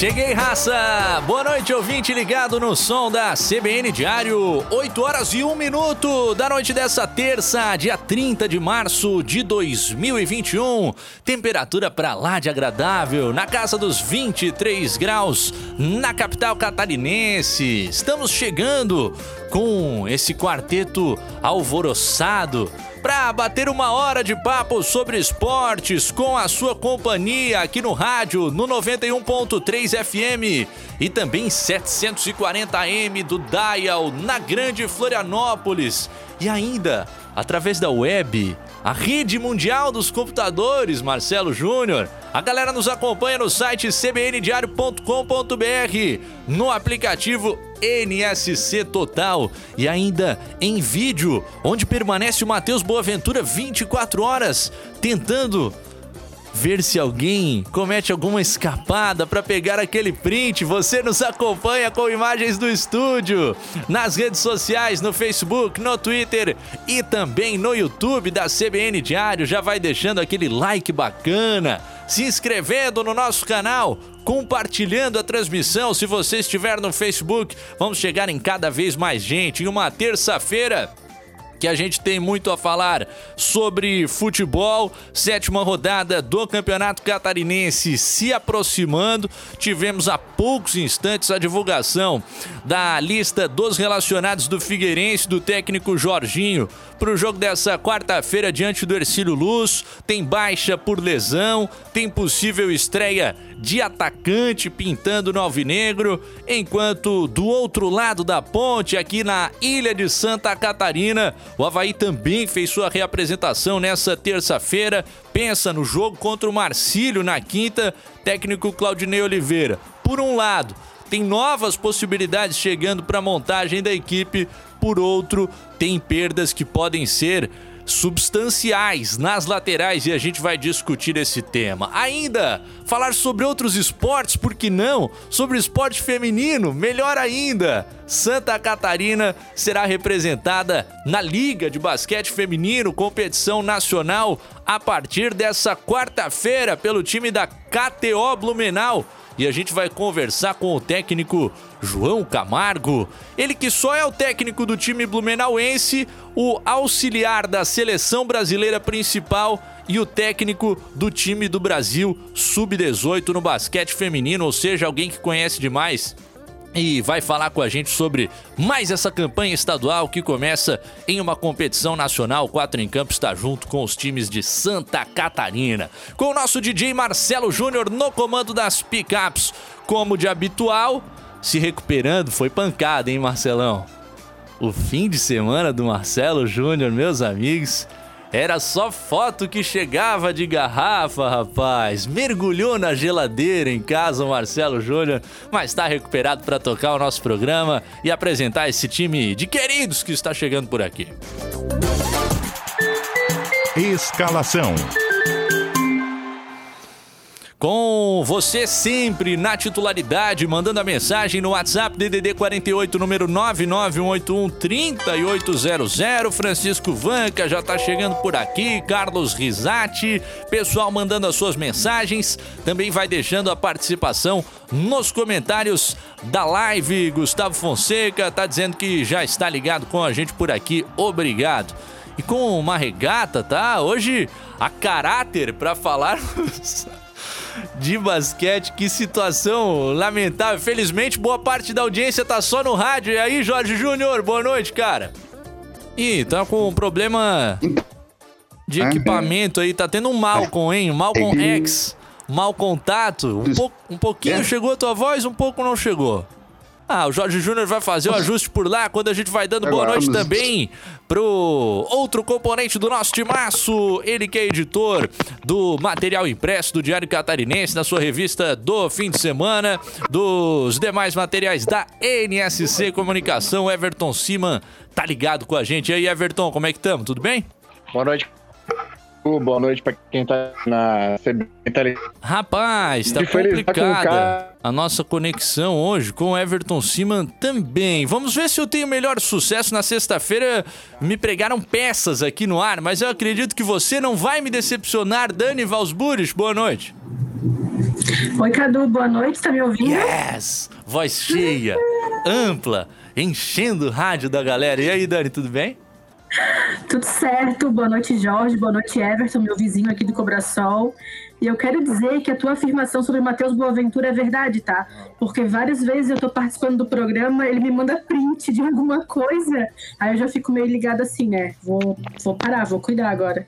Cheguei, raça! Boa noite, ouvinte ligado no som da CBN Diário. 8 horas e 1 minuto da noite dessa terça, dia 30 de março de 2021. Temperatura pra lá de agradável, na casa dos 23 graus, na capital catarinense. Estamos chegando com esse quarteto alvoroçado para bater uma hora de papo sobre esportes com a sua companhia aqui no rádio no 91.3 FM e também 740 AM do Dial na Grande Florianópolis e ainda através da web, a rede mundial dos computadores, Marcelo Júnior. A galera nos acompanha no site cbndiario.com.br, no aplicativo NSC Total e ainda em vídeo, onde permanece o Matheus Boaventura 24 horas tentando ver se alguém comete alguma escapada para pegar aquele print. Você nos acompanha com imagens do estúdio nas redes sociais, no Facebook, no Twitter e também no YouTube da CBN Diário. Já vai deixando aquele like bacana, se inscrevendo no nosso canal, compartilhando a transmissão. Se você estiver no Facebook, vamos chegar em cada vez mais gente. Em uma terça-feira que a gente tem muito a falar sobre futebol. Sétima rodada do Campeonato Catarinense se aproximando. Tivemos há poucos instantes a divulgação da lista dos relacionados do Figueirense, do técnico Jorginho, para o jogo dessa quarta-feira diante do Ercílio Luz. Tem baixa por lesão, tem possível estreia de atacante pintando no Alvinegro, enquanto do outro lado da ponte, aqui na ilha de Santa Catarina, o Havaí também fez sua reapresentação nessa terça-feira. Pensa no jogo contra o Marcílio na quinta, técnico Claudinei Oliveira. Por um lado, tem novas possibilidades chegando para a montagem da equipe, por outro, tem perdas que podem ser substanciais nas laterais e a gente vai discutir esse tema. Ainda falar sobre outros esportes, por que não? Sobre esporte feminino, melhor ainda. Santa Catarina será representada na Liga de Basquete Feminino, competição nacional, a partir dessa quarta-feira pelo time da KTO Blumenau e a gente vai conversar com o técnico João Camargo. Ele que só é o técnico do time blumenauense, o auxiliar da seleção brasileira principal e o técnico do time do Brasil sub-18 no basquete feminino, ou seja, alguém que conhece demais e vai falar com a gente sobre mais essa campanha estadual que começa em uma competição nacional. Quatro em Campo está junto com os times de Santa Catarina. Com o nosso DJ Marcelo Júnior no comando das pickups, como de habitual, se recuperando. Foi pancada, hein, Marcelão? O fim de semana do Marcelo Júnior, meus amigos, era só foto que chegava de garrafa, rapaz. Mergulhou na geladeira em casa o Marcelo Júnior, mas está recuperado para tocar o nosso programa e apresentar esse time de queridos que está chegando por aqui. Escalação com você sempre na titularidade, mandando a mensagem no WhatsApp DDD 48 número 991813800. Francisco Vanca já tá chegando por aqui, Carlos Risati, pessoal mandando as suas mensagens, também vai deixando a participação nos comentários da live. Gustavo Fonseca tá dizendo que já está ligado com a gente por aqui. Obrigado. E com uma regata, tá? Hoje a caráter para falar de basquete. Que situação lamentável. Felizmente, boa parte da audiência tá só no rádio. E aí, Jorge Júnior, boa noite, cara. Ih, tá com um problema de equipamento aí. Tá tendo um Malcom, hein? Malcom X. Mal contato. Um, po um pouquinho é. chegou a tua voz, um pouco não chegou. Ah, o Jorge Júnior vai fazer o ajuste por lá quando a gente vai dando boa noite também pro outro componente do nosso timaço, ele que é editor do material impresso do Diário Catarinense, na sua revista do fim de semana, dos demais materiais da NSC Comunicação, Everton Siman tá ligado com a gente. E aí, Everton, como é que estamos? Tudo bem? Boa noite. Boa noite pra quem tá na CB. Rapaz, tá complicada a nossa conexão hoje com o Everton Siman também. Vamos ver se eu tenho melhor sucesso na sexta-feira. Me pregaram peças aqui no ar, mas eu acredito que você não vai me decepcionar. Dani Valsburis, boa noite. Oi, Cadu, boa noite, tá me ouvindo? Yes! Voz cheia, ampla, enchendo o rádio da galera. E aí, Dani, tudo bem? Tudo certo. Boa noite, Jorge. Boa noite, Everton, meu vizinho aqui do Cobrasol. E eu quero dizer que a tua afirmação sobre Matheus Boaventura é verdade, tá? Porque várias vezes eu tô participando do programa, ele me manda print de alguma coisa, aí eu já fico meio ligado assim, né? Vou, vou parar, vou cuidar agora.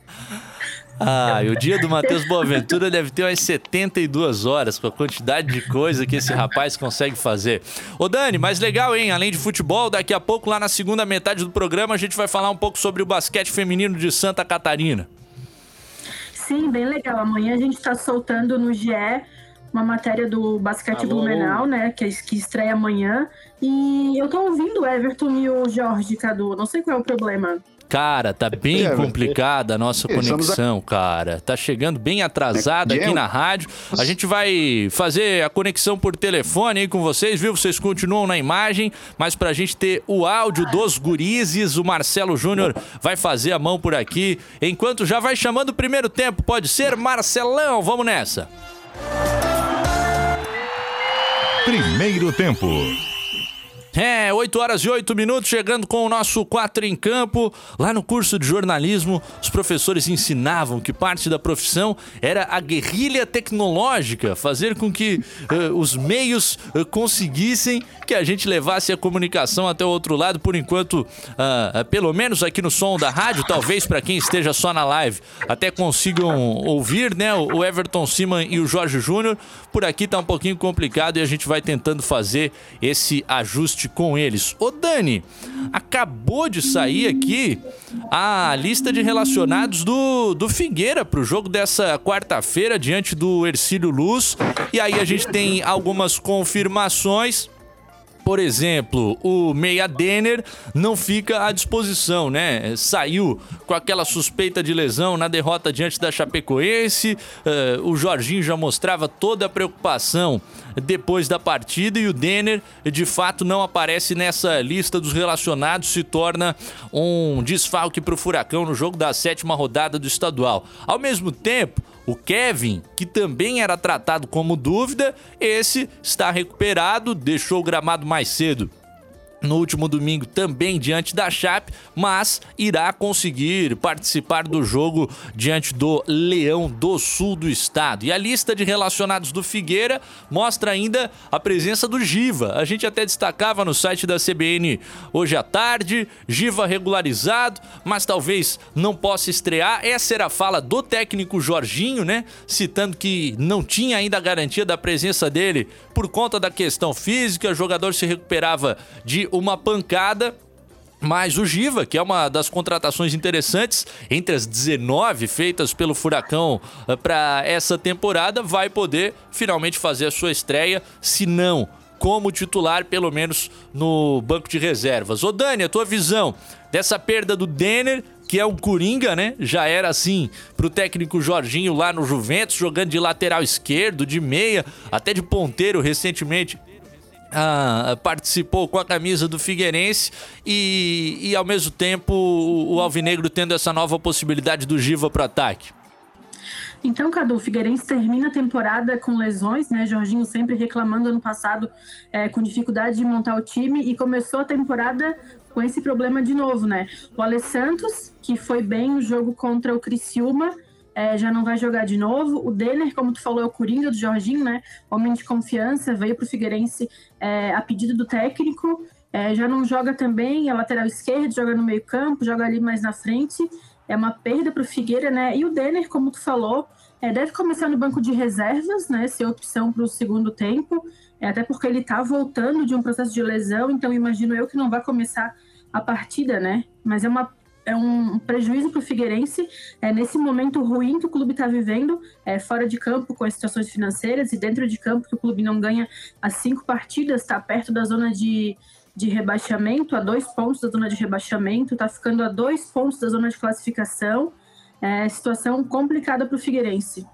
Ah, e o dia do Matheus Boaventura deve ter umas 72 horas com a quantidade de coisa que esse rapaz consegue fazer. Ô Dani, mas legal, hein? Além de futebol, daqui a pouco, lá na segunda metade do programa, a gente vai falar um pouco sobre o basquete feminino de Santa Catarina. Sim, bem legal. Amanhã a gente está soltando no GE uma matéria do basquete Alô. Blumenau, né? Que, que estreia amanhã. E eu tô ouvindo o Everton e o Jorge, Cadu. Não sei qual é o problema. Cara, tá bem é, complicada a nossa conexão, cara. Tá chegando bem atrasada aqui na rádio. A gente vai fazer a conexão por telefone aí com vocês, viu? Vocês continuam na imagem, mas pra gente ter o áudio dos gurizes, o Marcelo Júnior vai fazer a mão por aqui. Enquanto já vai chamando o primeiro tempo, pode ser? Marcelão, vamos nessa. Primeiro tempo. É, 8 horas e 8 minutos, chegando com o nosso 4 em campo. Lá no curso de jornalismo, os professores ensinavam que parte da profissão era a guerrilha tecnológica, fazer com que uh, os meios uh, conseguissem que a gente levasse a comunicação até o outro lado. Por enquanto, uh, pelo menos aqui no som da rádio, talvez para quem esteja só na live, até consigam ouvir, né? O Everton Siman e o Jorge Júnior. Por aqui tá um pouquinho complicado e a gente vai tentando fazer esse ajuste com eles. Ô Dani, acabou de sair aqui a lista de relacionados do, do Figueira para o jogo dessa quarta-feira diante do Ercílio Luz. E aí a gente tem algumas confirmações. Por exemplo, o Meia Denner não fica à disposição, né? Saiu com aquela suspeita de lesão na derrota diante da Chapecoense. Uh, o Jorginho já mostrava toda a preocupação depois da partida e o Denner de fato não aparece nessa lista dos relacionados, se torna um desfalque para o Furacão no jogo da sétima rodada do estadual. Ao mesmo tempo, o Kevin, que também era tratado como dúvida, esse está recuperado, deixou o gramado mais cedo no último domingo também diante da Chape, mas irá conseguir participar do jogo diante do Leão do Sul do estado. E a lista de relacionados do Figueira mostra ainda a presença do Giva. A gente até destacava no site da CBN hoje à tarde, Giva regularizado, mas talvez não possa estrear. Essa era a fala do técnico Jorginho, né? Citando que não tinha ainda a garantia da presença dele por conta da questão física, o jogador se recuperava de uma pancada mas o Giva, que é uma das contratações interessantes entre as 19 feitas pelo Furacão eh, para essa temporada, vai poder finalmente fazer a sua estreia, se não como titular, pelo menos no banco de reservas. Ô Dani, a tua visão dessa perda do Denner, que é um coringa, né? Já era assim pro técnico Jorginho lá no Juventus, jogando de lateral esquerdo, de meia, até de ponteiro recentemente ah, participou com a camisa do Figueirense e, e ao mesmo tempo o, o Alvinegro tendo essa nova possibilidade do Giva para ataque. Então, Cadu, o Figueirense termina a temporada com lesões, né? Jorginho sempre reclamando ano passado é, com dificuldade de montar o time e começou a temporada com esse problema de novo, né? O Alessandro, que foi bem no jogo contra o Criciúma, é, já não vai jogar de novo. O Denner, como tu falou, é o Coringa do Jorginho, né? Homem de confiança, veio para o Figueirense é, a pedido do técnico. É, já não joga também, é lateral esquerdo, joga no meio campo, joga ali mais na frente. É uma perda para o Figueira, né? E o Denner, como tu falou, é, deve começar no banco de reservas, né? Ser opção para o segundo tempo. É, até porque ele está voltando de um processo de lesão, então imagino eu que não vai começar a partida, né? Mas é uma é um prejuízo para o Figueirense é, nesse momento ruim que o clube está vivendo, é, fora de campo com as situações financeiras e dentro de campo que o clube não ganha as cinco partidas, está perto da zona de, de rebaixamento, a dois pontos da zona de rebaixamento, está ficando a dois pontos da zona de classificação. É situação complicada para o Figueirense.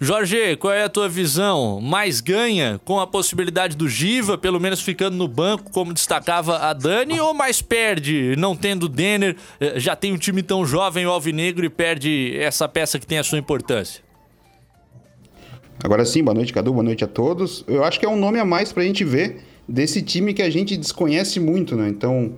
Jorge, qual é a tua visão? Mais ganha com a possibilidade do Giva, pelo menos ficando no banco, como destacava a Dani, ou mais perde, não tendo Denner, eh, já tem um time tão jovem, o Alvinegro, e perde essa peça que tem a sua importância? Agora sim, boa noite, Cadu, boa noite a todos. Eu acho que é um nome a mais para a gente ver desse time que a gente desconhece muito, né? Então,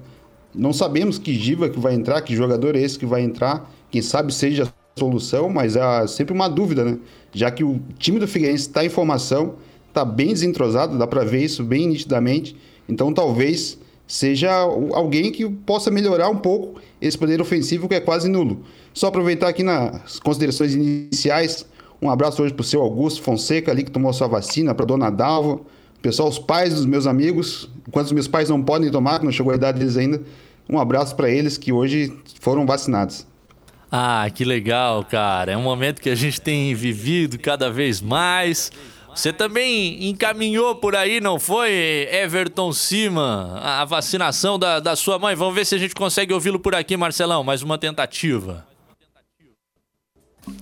não sabemos que Giva que vai entrar, que jogador é esse que vai entrar, quem sabe seja solução, mas é sempre uma dúvida, né? já que o time do Figueirense está em formação, está bem desentrosado, dá para ver isso bem nitidamente. Então talvez seja alguém que possa melhorar um pouco esse poder ofensivo que é quase nulo. Só aproveitar aqui nas considerações iniciais, um abraço hoje para o seu Augusto Fonseca ali que tomou sua vacina, para dona Dalva, pessoal, os pais dos meus amigos, enquanto os meus pais não podem tomar, não chegou a idade deles ainda, um abraço para eles que hoje foram vacinados. Ah, que legal, cara. É um momento que a gente tem vivido cada vez mais. Você também encaminhou por aí, não foi, Everton Cima, a vacinação da, da sua mãe? Vamos ver se a gente consegue ouvi-lo por aqui, Marcelão. Mais uma tentativa.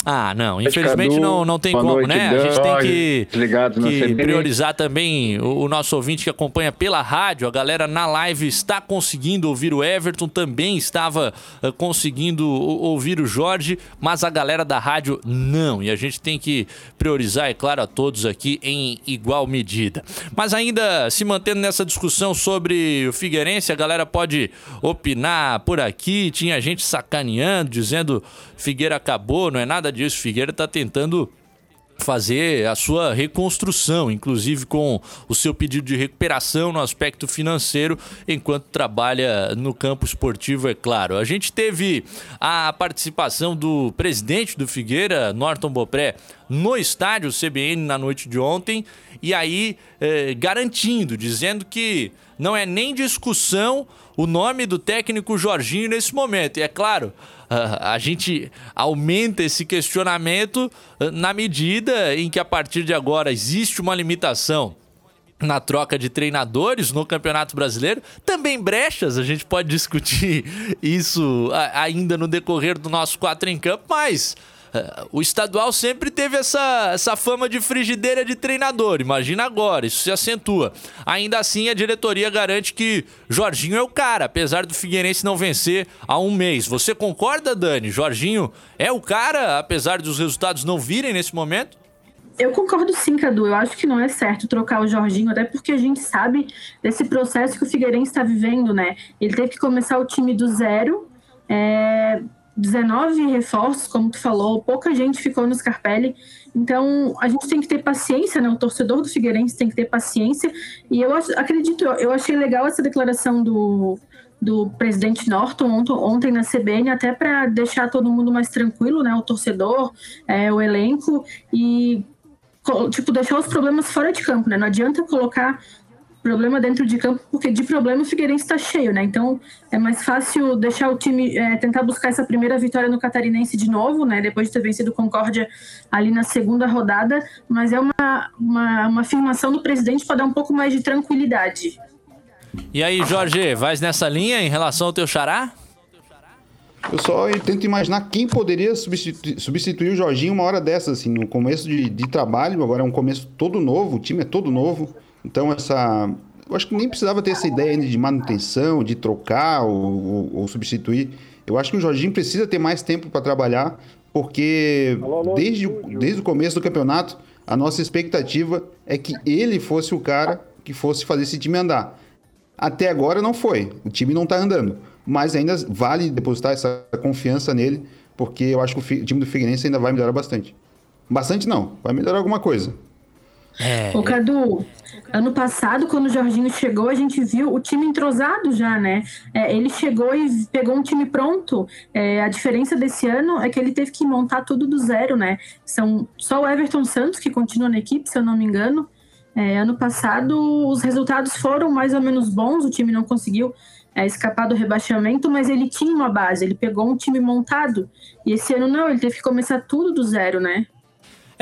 Ah, não, infelizmente não, não tem como, noite, né? A gente tem que, que priorizar também o, o, nosso ouvinte que acompanha pela rádio. A galera na live está conseguindo ouvir o Everton, também estava uh, conseguindo ouvir o Jorge, mas a galera da rádio não. E a gente tem que priorizar, é claro, a todos aqui em igual medida. Mas ainda se mantendo nessa discussão sobre o Figueirense, a galera pode opinar por aqui. Tinha gente sacaneando, dizendo Figueira acabou, não é nada disso. Figueira está tentando fazer a sua reconstrução, inclusive com o seu pedido de recuperação no aspecto financeiro, enquanto trabalha no campo esportivo, é claro. A gente teve a participação do presidente do Figueira, Norton Bopré, no estádio CBN na noite de ontem, e aí eh, garantindo, dizendo que não é nem discussão o nome do técnico Jorginho nesse momento. E é claro, a gente aumenta esse questionamento eh, na medida em que a partir de agora existe uma limitação na troca de treinadores no Campeonato Brasileiro. Também brechas, a gente pode discutir isso ainda no decorrer do nosso quatro em campo, mas o estadual sempre teve essa, essa fama de frigideira de treinador. Imagina agora, isso se acentua. Ainda assim, a diretoria garante que Jorginho é o cara, apesar do Figueirense não vencer há um mês. Você concorda, Dani? Jorginho é o cara, apesar dos resultados não virem nesse momento? Eu concordo sim, Cadu. Eu acho que não é certo trocar o Jorginho, até porque a gente sabe desse processo que o Figueirense está vivendo, né? Ele teve que começar o time do zero. É, 19 reforços, como tu falou, pouca gente ficou no Scarpelli. Então, a gente tem que ter paciência, né? O torcedor do Figueirense tem que ter paciência. E eu acredito, eu achei legal essa declaração do, do presidente Norton ontem, ontem na CBN, até para deixar todo mundo mais tranquilo, né? O torcedor, é, o elenco e tipo deixar os problemas fora de campo, né? Não adianta colocar problema dentro de campo, porque de problema o Figueirense está cheio, né? Então é mais fácil deixar o time é, tentar buscar essa primeira vitória no Catarinense de novo, né? Depois de ter vencido o Concórdia ali na segunda rodada, mas é uma, uma, uma afirmação do presidente para dar um pouco mais de tranquilidade. E aí, Jorge, vais nessa linha em relação ao teu xará? Eu só tento imaginar quem poderia substituir, substituir o Jorginho uma hora dessas, assim, no começo de, de trabalho, agora é um começo todo novo, o time é todo novo. Então, essa. Eu acho que nem precisava ter essa ideia de manutenção, de trocar ou, ou, ou substituir. Eu acho que o Jorginho precisa ter mais tempo para trabalhar, porque desde, desde o começo do campeonato, a nossa expectativa é que ele fosse o cara que fosse fazer esse time andar. Até agora não foi. O time não está andando. Mas ainda vale depositar essa confiança nele, porque eu acho que o time do Figueirense ainda vai melhorar bastante. Bastante não, vai melhorar alguma coisa. É. Ô, Cadu, ano passado, quando o Jorginho chegou, a gente viu o time entrosado já, né? É, ele chegou e pegou um time pronto. É, a diferença desse ano é que ele teve que montar tudo do zero, né? São só o Everton Santos que continua na equipe, se eu não me engano. É, ano passado, os resultados foram mais ou menos bons, o time não conseguiu é, escapar do rebaixamento, mas ele tinha uma base, ele pegou um time montado. E esse ano não, ele teve que começar tudo do zero, né?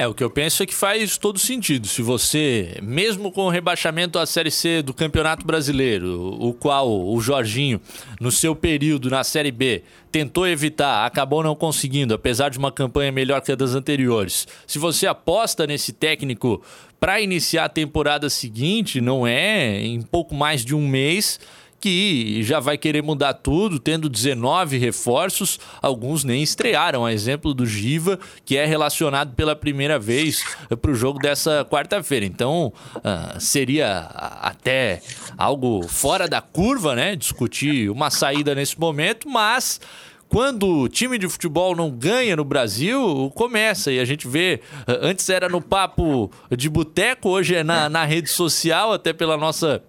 É, o que eu penso é que faz todo sentido. Se você, mesmo com o rebaixamento à Série C do Campeonato Brasileiro, o qual o Jorginho, no seu período na Série B, tentou evitar, acabou não conseguindo, apesar de uma campanha melhor que a das anteriores. Se você aposta nesse técnico para iniciar a temporada seguinte, não é em pouco mais de um mês que já vai querer mudar tudo, tendo 19 reforços, alguns nem estrearam. A exemplo do Giva, que é relacionado pela primeira vez para o jogo dessa quarta-feira. Então, uh, seria até algo fora da curva, né? Discutir uma saída nesse momento, mas quando o time de futebol não ganha no Brasil, começa. E a gente vê, ah, antes era no papo de boteco, hoje é na, na rede social, até pela nossa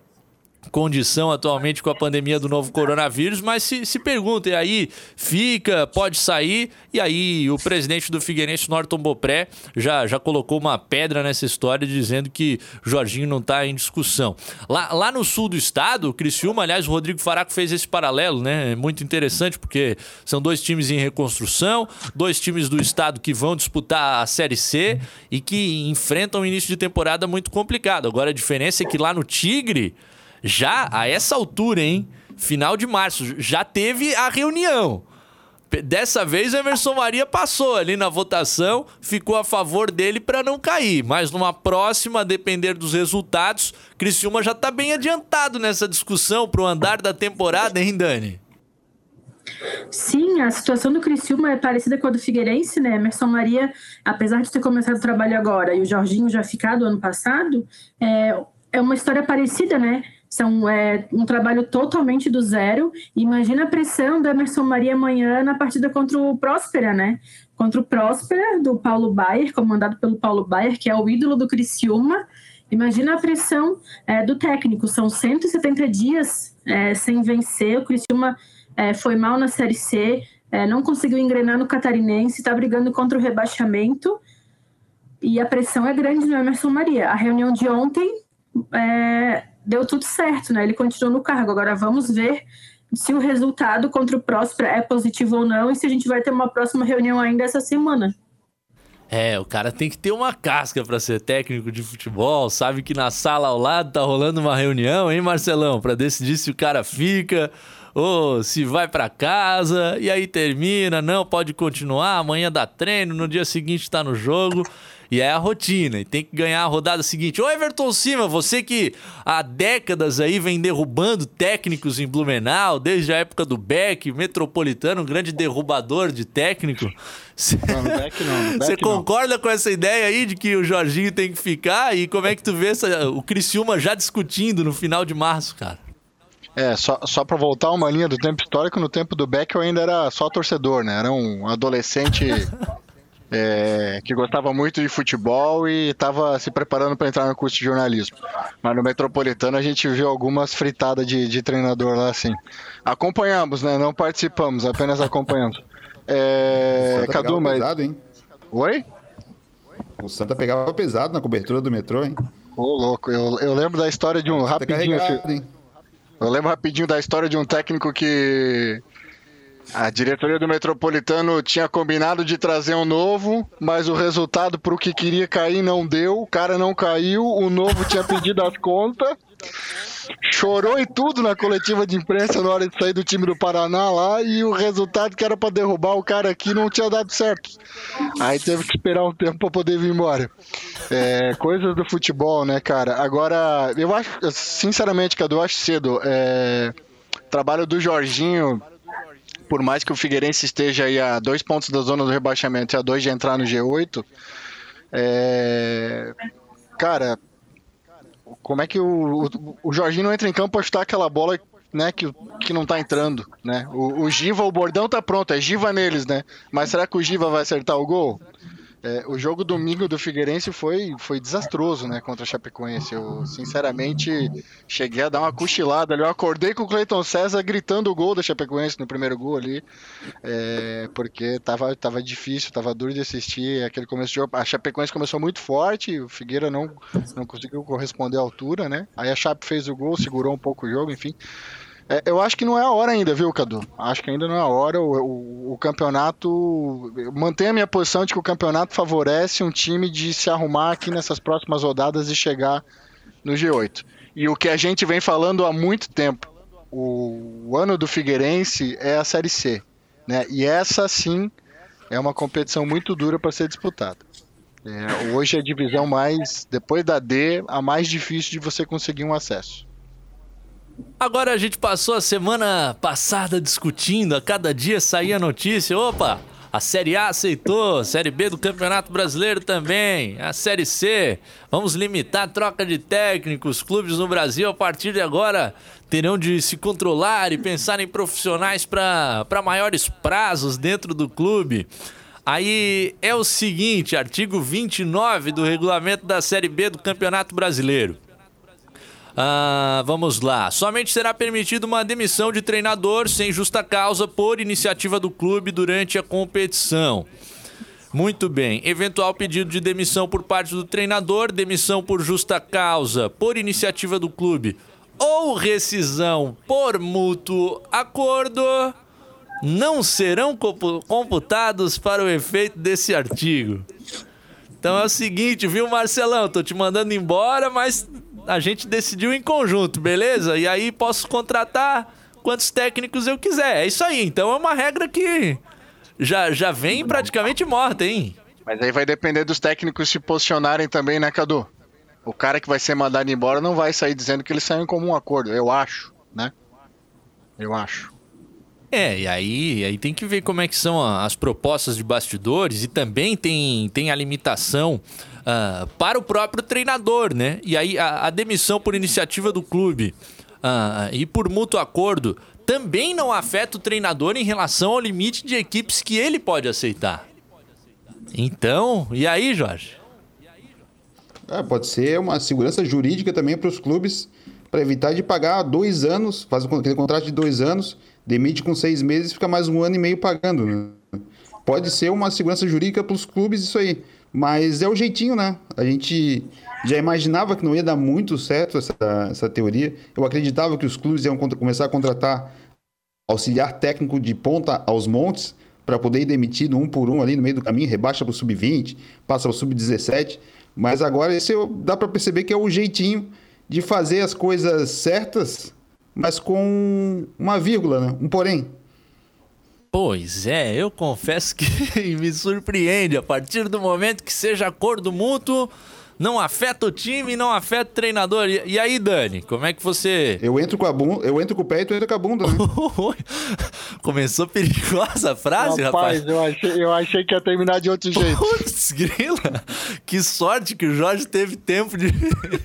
condição atualmente com a pandemia do novo coronavírus, mas se, se perguntem aí, fica, pode sair, e aí o presidente do Figueirense, Norton Bopré, já, já colocou uma pedra nessa história, dizendo que Jorginho não está em discussão. Lá, lá no sul do estado, o Criciúma, aliás, o Rodrigo Faraco fez esse paralelo, né? É muito interessante, porque são dois times em reconstrução, dois times do estado que vão disputar a Série C e que enfrentam um início de temporada muito complicado. Agora a diferença é que lá no Tigre já a essa altura, hein? Final de março, já teve a reunião. Dessa vez Emerson Maria passou ali na votação, ficou a favor dele para não cair. Mas numa próxima, a depender dos resultados, Criciúma já está bem adiantado nessa discussão para o andar da temporada, hein, Dani? Sim, a situação do Criciúma é parecida com a do Figueirense, né? Emerson Maria, apesar de ter começado o trabalho agora e o Jorginho já ficado ano passado, é, é uma história parecida, né? São é, um trabalho totalmente do zero. Imagina a pressão do Emerson Maria amanhã na partida contra o Próspera, né? Contra o Próspera, do Paulo Baier, comandado pelo Paulo Baier, que é o ídolo do Criciúma. Imagina a pressão é, do técnico. São 170 dias é, sem vencer. O Criciúma é, foi mal na Série C, é, não conseguiu engrenar no Catarinense, está brigando contra o rebaixamento. E a pressão é grande no Emerson Maria. A reunião de ontem é, deu tudo certo, né? Ele continuou no cargo. Agora vamos ver se o resultado contra o Próspera é positivo ou não e se a gente vai ter uma próxima reunião ainda essa semana. É, o cara tem que ter uma casca para ser técnico de futebol, sabe que na sala ao lado tá rolando uma reunião, hein, Marcelão, para decidir se o cara fica ou se vai para casa e aí termina, não pode continuar, amanhã dá treino, no dia seguinte tá no jogo. E é a rotina, e tem que ganhar a rodada seguinte. Ô Everton Cima, você que há décadas aí vem derrubando técnicos em Blumenau, desde a época do Beck, metropolitano, um grande derrubador de técnico. Você concorda com essa ideia aí de que o Jorginho tem que ficar? E como é que tu vê essa, o Criciúma já discutindo no final de março, cara? É, só, só pra voltar uma linha do tempo histórico, no tempo do Beck eu ainda era só torcedor, né? Era um adolescente é, que gostava muito de futebol e estava se preparando para entrar no curso de jornalismo. Mas no Metropolitano a gente viu algumas fritadas de, de treinador lá assim. Acompanhamos, né? Não participamos, apenas acompanhamos. É, Cadu, mas. Pesado, hein? Oi? O Santa pegava pesado na cobertura do metrô, hein? Ô, louco, eu, eu lembro da história de um rapidinho. Eu lembro rapidinho da história de um técnico que a diretoria do Metropolitano tinha combinado de trazer um novo, mas o resultado para o que queria cair não deu. O cara não caiu, o novo tinha pedido as contas. Chorou e tudo na coletiva de imprensa na hora de sair do time do Paraná lá e o resultado que era para derrubar o cara aqui não tinha dado certo. Aí teve que esperar um tempo para poder vir embora. É, coisas do futebol, né, cara? Agora, eu acho, sinceramente, Cadu, eu acho cedo. É, trabalho do Jorginho por mais que o Figueirense esteja aí a dois pontos da zona do rebaixamento e a dois de entrar no G8, é... cara, como é que o, o, o Jorginho não entra em campo para chutar aquela bola né, que, que não tá entrando, né? O, o Giva, o bordão tá pronto, é Giva neles, né? Mas será que o Giva vai acertar o gol? É, o jogo domingo do Figueirense foi, foi desastroso, né, contra a Chapecoense. Eu, sinceramente, cheguei a dar uma cochilada ali. Eu acordei com o Cleiton César gritando o gol da Chapecoense no primeiro gol ali, é, porque tava, tava difícil, tava duro de assistir. Aquele começo de jogo. A Chapecoense começou muito forte, o Figueira não, não conseguiu corresponder à altura, né? Aí a Chape fez o gol, segurou um pouco o jogo, enfim. É, eu acho que não é a hora ainda, viu, Cadu? Acho que ainda não é a hora. O, o, o, campeonato. Mantém a minha posição de que o campeonato favorece um time de se arrumar aqui nessas próximas rodadas e chegar no G8. E o que a gente vem falando há muito tempo: o, o ano do Figueirense é a Série C. Né? E essa sim é uma competição muito dura para ser disputada. É, hoje é a divisão mais, depois da D, a mais difícil de você conseguir um acesso. Agora a gente passou a semana passada discutindo, a cada dia saía notícia. Opa, a Série A aceitou, a Série B do Campeonato Brasileiro também, a Série C. Vamos limitar a troca de técnicos. Clubes no Brasil, a partir de agora, terão de se controlar e pensar em profissionais para maiores prazos dentro do clube. Aí é o seguinte, artigo 29 do regulamento da Série B do Campeonato Brasileiro. Ah, vamos lá. Somente será permitido uma demissão de treinador sem justa causa por iniciativa do clube durante a competição. Muito bem. Eventual pedido de demissão por parte do treinador, demissão por justa causa, por iniciativa do clube ou rescisão por mútuo acordo não serão computados para o efeito desse artigo. Então é o seguinte, viu, Marcelão? Tô te mandando embora, mas a gente decidiu em conjunto, beleza? E aí posso contratar quantos técnicos eu quiser. É isso aí. Então é uma regra que já, já vem praticamente morta, hein? Mas aí vai depender dos técnicos se posicionarem também, né, Cadu? O cara que vai ser mandado embora não vai sair dizendo que eles saem como um acordo, eu acho, né? Eu acho. É, e aí, aí tem que ver como é que são as propostas de bastidores e também tem, tem a limitação uh, para o próprio treinador, né? E aí a, a demissão por iniciativa do clube uh, e por mútuo acordo também não afeta o treinador em relação ao limite de equipes que ele pode aceitar. Então, e aí, Jorge? É, pode ser uma segurança jurídica também para os clubes para evitar de pagar dois anos, faz aquele contrato de dois anos, demite com seis meses e fica mais um ano e meio pagando. Né? Pode ser uma segurança jurídica para os clubes isso aí. Mas é o jeitinho, né? A gente já imaginava que não ia dar muito certo essa, essa teoria. Eu acreditava que os clubes iam começar a contratar auxiliar técnico de ponta aos montes para poder ir demitido um por um ali no meio do caminho, rebaixa para o sub-20, passa para o sub-17. Mas agora esse dá para perceber que é o jeitinho de fazer as coisas certas, mas com uma vírgula, né? um porém. Pois é, eu confesso que me surpreende. A partir do momento que seja acordo mútuo, não afeta o time, não afeta o treinador. E, e, aí, Dani, como é que você. Eu entro com a bunda, eu entro com o pé e tu entra com a bunda, né? Começou perigosa a frase, rapaz. rapaz. Eu achei, eu achei que ia terminar de outro jeito. Putz, grila! Que sorte que o Jorge teve tempo de,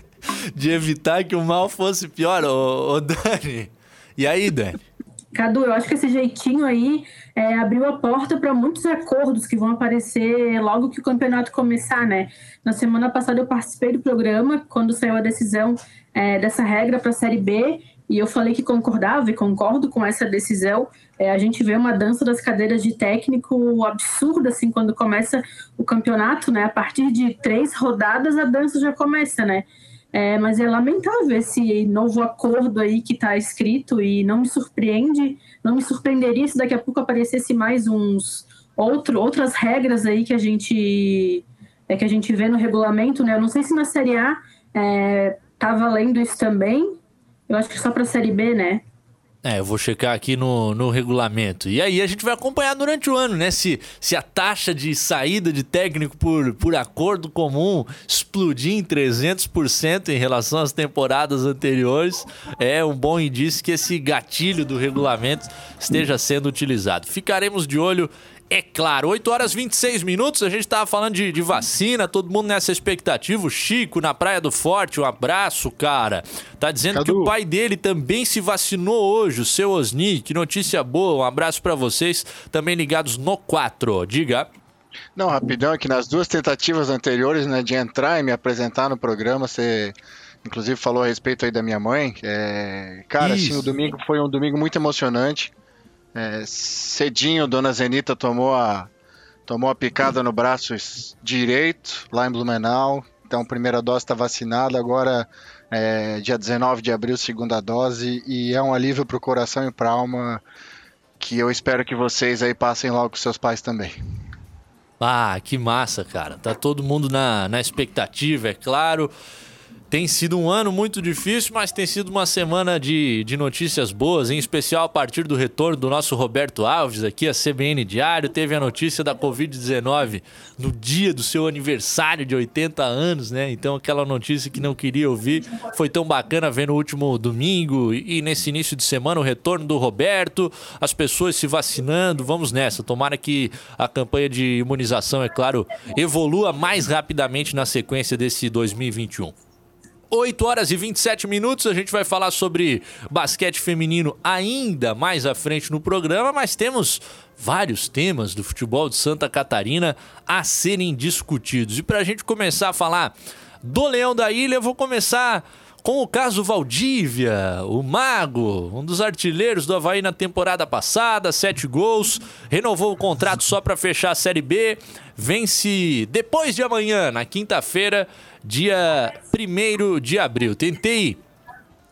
de evitar que o mal fosse pior, ô, ô Dani. E aí, Dani? Cadu, eu acho que esse jeitinho aí é, abriu a porta para muitos acordos que vão aparecer logo que o campeonato começar, né? Na semana passada eu participei do programa quando saiu a decisão é, dessa regra para a Série B e eu falei que concordava e concordo com essa decisão. É, a gente vê uma dança das cadeiras de técnico absurda, assim, quando começa o campeonato, né? A partir de três rodadas a dança já começa, né? É, mas é lamentável esse novo acordo aí que está escrito e não me surpreende, não me surpreenderia se daqui a pouco aparecesse mais uns outro, outras regras aí que a gente é, que a gente vê no regulamento, né? Eu não sei se na Série A é, tá valendo isso também. Eu acho que só para a Série B, né? É, eu vou checar aqui no, no regulamento. E aí a gente vai acompanhar durante o ano, né? Se, se a taxa de saída de técnico por, por acordo comum explodir em 300% em relação às temporadas anteriores, é um bom indício que esse gatilho do regulamento esteja sendo utilizado. Ficaremos de olho é claro, 8 horas 26 minutos, a gente tava falando de, de, vacina, todo mundo nessa expectativa. O Chico na Praia do Forte, um abraço, cara. Tá dizendo Cadu. que o pai dele também se vacinou hoje, o seu Osni. Que notícia boa, um abraço para vocês, também ligados no 4. Diga. Não, rapidão, é que nas duas tentativas anteriores, né, de entrar e me apresentar no programa, você inclusive falou a respeito aí da minha mãe. É... Cara, Isso. assim, o domingo foi um domingo muito emocionante. É, cedinho, Dona Zenita tomou a, tomou a picada no braço direito, lá em Blumenau. Então, primeira dose está vacinada. Agora É, dia 19 de abril, segunda dose, e é um alívio para o coração e para a alma que eu espero que vocês aí passem logo com seus pais também. Ah, que massa, cara. Tá todo mundo na, na expectativa, é claro. Tem sido um ano muito difícil, mas tem sido uma semana de, de notícias boas, em especial a partir do retorno do nosso Roberto Alves aqui, a CBN Diário. Teve a notícia da Covid-19 no dia do seu aniversário de 80 anos, né? Então, aquela notícia que não queria ouvir. Foi tão bacana ver no último domingo e nesse início de semana o retorno do Roberto, as pessoas se vacinando. Vamos nessa. Tomara que a campanha de imunização, é claro, evolua mais rapidamente na sequência desse 2021. 8 horas e 27 minutos, a gente vai falar sobre basquete feminino ainda mais à frente no programa, mas temos vários temas do futebol de Santa Catarina a serem discutidos. E para a gente começar a falar do Leão da Ilha, eu vou começar com o caso Valdívia, o Mago, um dos artilheiros do Havaí na temporada passada, sete gols, renovou o contrato só para fechar a Série B, vence depois de amanhã, na quinta-feira, dia 1 de abril. Tentei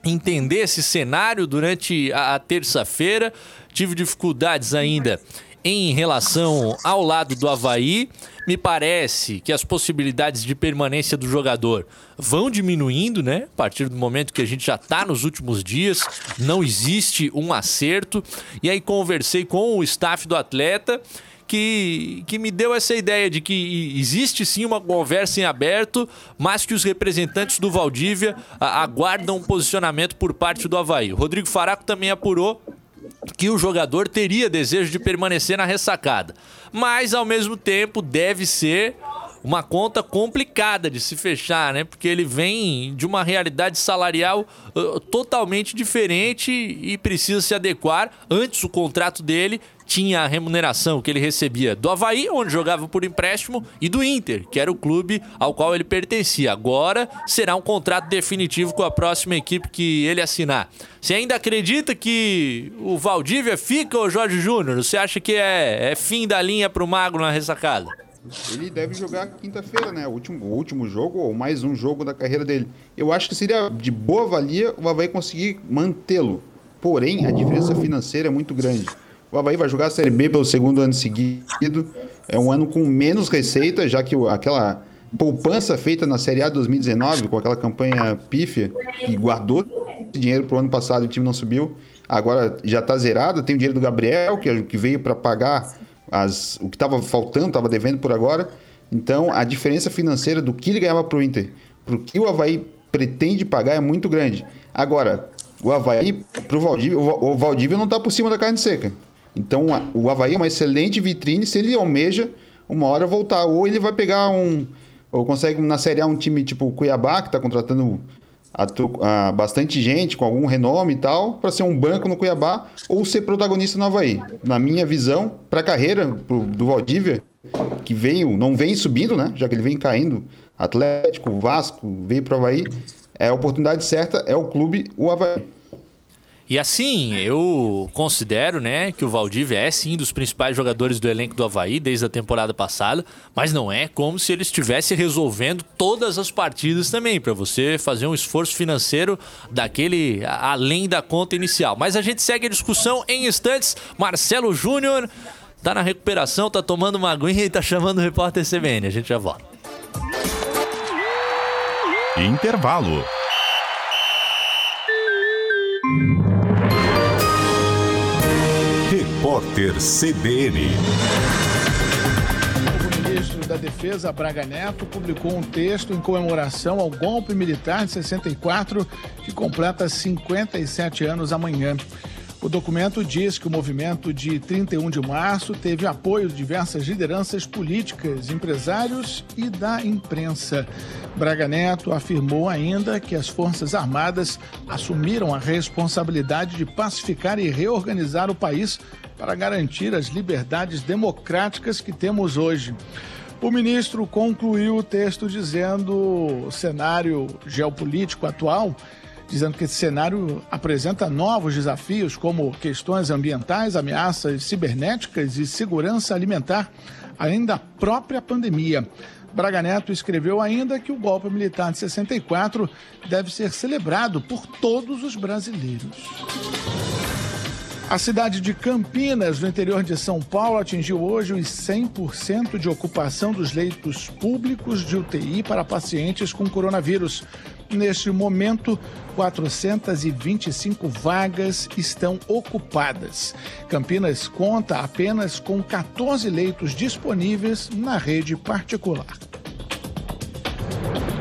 entender esse cenário durante a, terça-feira, tive dificuldades ainda em relação ao lado do Havaí. Me parece que as possibilidades de permanência do jogador vão diminuindo, né? A partir do momento que a gente já está nos últimos dias, não existe um acerto. E aí conversei com o staff do atleta que, que me deu essa ideia de que existe sim uma conversa em aberto, mas que os representantes do Valdívia aguardam um posicionamento por parte do Havaí. O Rodrigo Faraco também apurou que o jogador teria desejo de permanecer na ressacada, mas ao mesmo tempo deve ser uma conta complicada de se fechar, né? Porque ele vem de uma realidade salarial uh, totalmente diferente e precisa se adequar. Antes o contrato dele tinha a remuneração que ele recebia do Havaí, onde jogava por empréstimo, e do Inter, que era o clube ao qual ele pertencia. Agora será um contrato definitivo com a próxima equipe que ele assinar. Você ainda acredita que o Valdívia fica, ou Jorge Júnior? Você acha que é, é fim da linha para o Magro na ressacada? Ele deve jogar quinta-feira, né? O último, o último jogo, ou mais um jogo da carreira dele. Eu acho que seria de boa valia o Havaí conseguir mantê-lo. Porém, a diferença financeira é muito grande. O Havaí vai jogar a Série B pelo segundo ano seguido. É um ano com menos receita, já que aquela poupança feita na Série A 2019, com aquela campanha pífia, que guardou dinheiro para o ano passado e o time não subiu, agora já está zerado. Tem o dinheiro do Gabriel, que veio para pagar as, o que estava faltando, estava devendo por agora. Então, a diferença financeira do que ele ganhava para o Inter para o que o Havaí pretende pagar é muito grande. Agora, o Havaí, para o Valdívia, o Valdívia não está por cima da carne seca. Então, o Havaí é uma excelente vitrine se ele almeja uma hora voltar. Ou ele vai pegar um. Ou consegue na Série A um time tipo o Cuiabá, que está contratando a, a, bastante gente com algum renome e tal, para ser um banco no Cuiabá, ou ser protagonista no Havaí. Na minha visão, para a carreira pro, do Valdívia, que veio, não vem subindo, né? Já que ele vem caindo. Atlético, Vasco, veio para o Havaí. É a oportunidade certa, é o clube, o Havaí. E assim, eu considero, né, que o Valdívia é sim dos principais jogadores do elenco do Havaí desde a temporada passada, mas não é como se ele estivesse resolvendo todas as partidas também, para você fazer um esforço financeiro daquele além da conta inicial. Mas a gente segue a discussão em instantes. Marcelo Júnior tá na recuperação, tá tomando uma aguinha e tá chamando o repórter CBN. A gente já volta. Intervalo. Repórter CBN. O ministro da Defesa, Braga Neto, publicou um texto em comemoração ao golpe militar de 64, que completa 57 anos amanhã. O documento diz que o movimento de 31 de março teve apoio de diversas lideranças políticas, empresários e da imprensa. Braga Neto afirmou ainda que as Forças Armadas assumiram a responsabilidade de pacificar e reorganizar o país para garantir as liberdades democráticas que temos hoje. O ministro concluiu o texto dizendo o cenário geopolítico atual dizendo que esse cenário apresenta novos desafios, como questões ambientais, ameaças cibernéticas e segurança alimentar, além da própria pandemia. Braga Neto escreveu ainda que o golpe militar de 64 deve ser celebrado por todos os brasileiros. A cidade de Campinas, no interior de São Paulo, atingiu hoje os 100% de ocupação dos leitos públicos de UTI para pacientes com coronavírus. Neste momento, 425 vagas estão ocupadas. Campinas conta apenas com 14 leitos disponíveis na rede particular.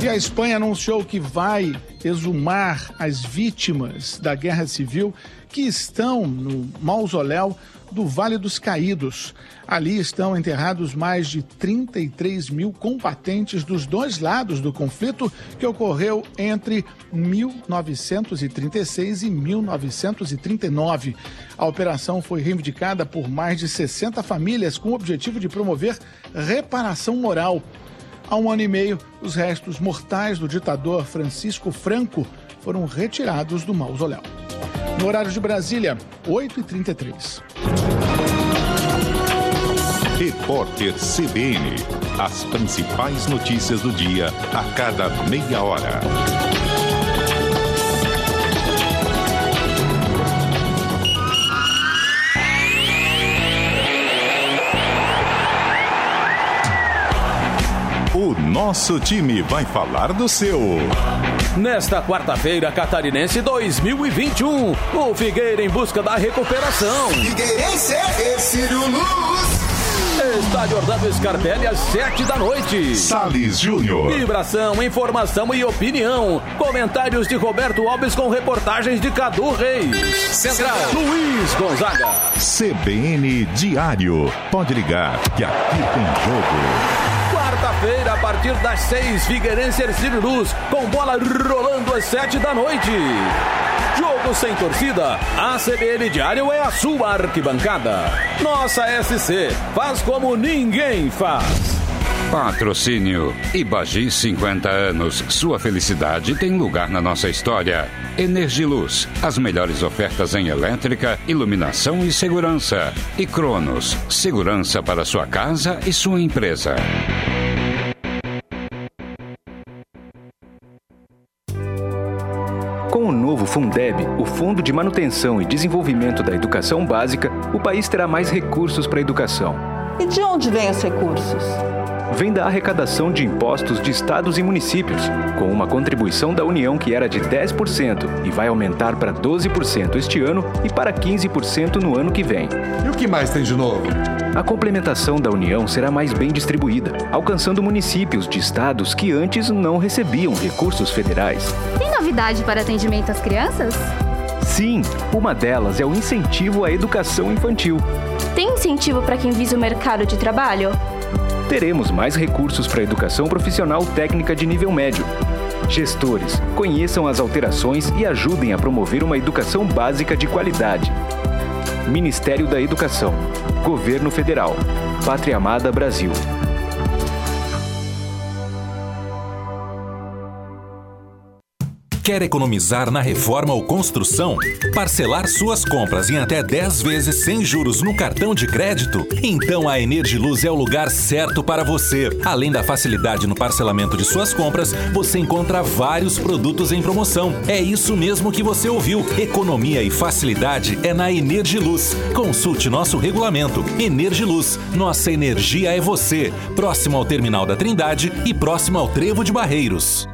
E a Espanha anunciou que vai exumar as vítimas da guerra civil que estão no mausoléu do Vale dos Caídos. Ali estão enterrados mais de 33 mil combatentes dos dois lados do conflito que ocorreu entre 1936 e 1939. A operação foi reivindicada por mais de 60 famílias com o objetivo de promover reparação moral. Há um ano e meio, os restos mortais do ditador Francisco Franco foram retirados do mausoléu. No horário de Brasília, 8h33. Repórter CBN. As principais notícias do dia a cada meia hora. O nosso time vai falar do seu. Nesta quarta-feira catarinense 2021, o Figueira em busca da recuperação. Figueirense é Ciro Luz. Estádio Orlando Scarpelli às sete da noite. Salles Júnior. Vibração, informação e opinião. Comentários de Roberto Alves com reportagens de Cadu Reis. Central, Luiz Gonzaga. CBN Diário. Pode ligar que aqui tem jogo. Quarta-feira, a partir das seis, Figueirense Ercílio Luz, com bola rolando às sete da noite. Jogo sem torcida, a CBN Diário é a sua arquibancada. Nossa SC faz como ninguém faz. Patrocínio Ibagi 50 anos. Sua felicidade tem lugar na nossa história. Energiluz, as melhores ofertas em elétrica, iluminação e segurança. E Cronos, segurança para sua casa e sua empresa. Novo Fundeb, o Fundo de Manutenção e Desenvolvimento da Educação Básica, o país terá mais recursos para a educação. E de onde vêm os recursos? Vem da arrecadação de impostos de estados e municípios, com uma contribuição da União que era de 10% e vai aumentar para 12% este ano e para 15% no ano que vem. E o que mais tem de novo? A complementação da União será mais bem distribuída, alcançando municípios de estados que antes não recebiam recursos federais. Tem novidade para atendimento às crianças? Sim, uma delas é o incentivo à educação infantil. Tem incentivo para quem visa o mercado de trabalho? Teremos mais recursos para a educação profissional técnica de nível médio. Gestores, conheçam as alterações e ajudem a promover uma educação básica de qualidade. Ministério da Educação. Governo Federal. Pátria Amada Brasil. Quer economizar na reforma ou construção? Parcelar suas compras em até 10 vezes sem juros no cartão de crédito? Então a Energiluz é o lugar certo para você. Além da facilidade no parcelamento de suas compras, você encontra vários produtos em promoção. É isso mesmo que você ouviu. Economia e facilidade é na Energiluz. Consulte nosso regulamento. Energiluz, nossa energia é você. Próximo ao Terminal da Trindade e próximo ao Trevo de Barreiros.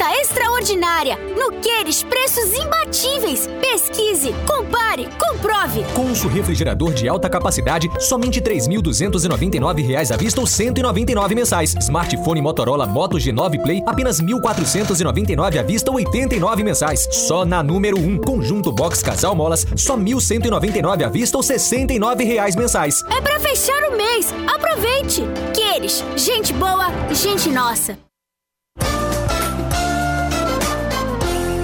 Oferta extraordinária! No Queres, preços imbatíveis! Pesquise, compare, comprove! Consul refrigerador de alta capacidade, somente R$ 3.299 à vista ou R$ 199 mensais. Smartphone Motorola Moto G9 Play, apenas R$ 1.499 à vista ou R$ 89 mensais. Só na número 1. Conjunto Box Casal Molas, só R$ 1.199 à vista ou 69 reais mensais. É pra fechar o mês! Aproveite! Queres, gente boa, gente nossa!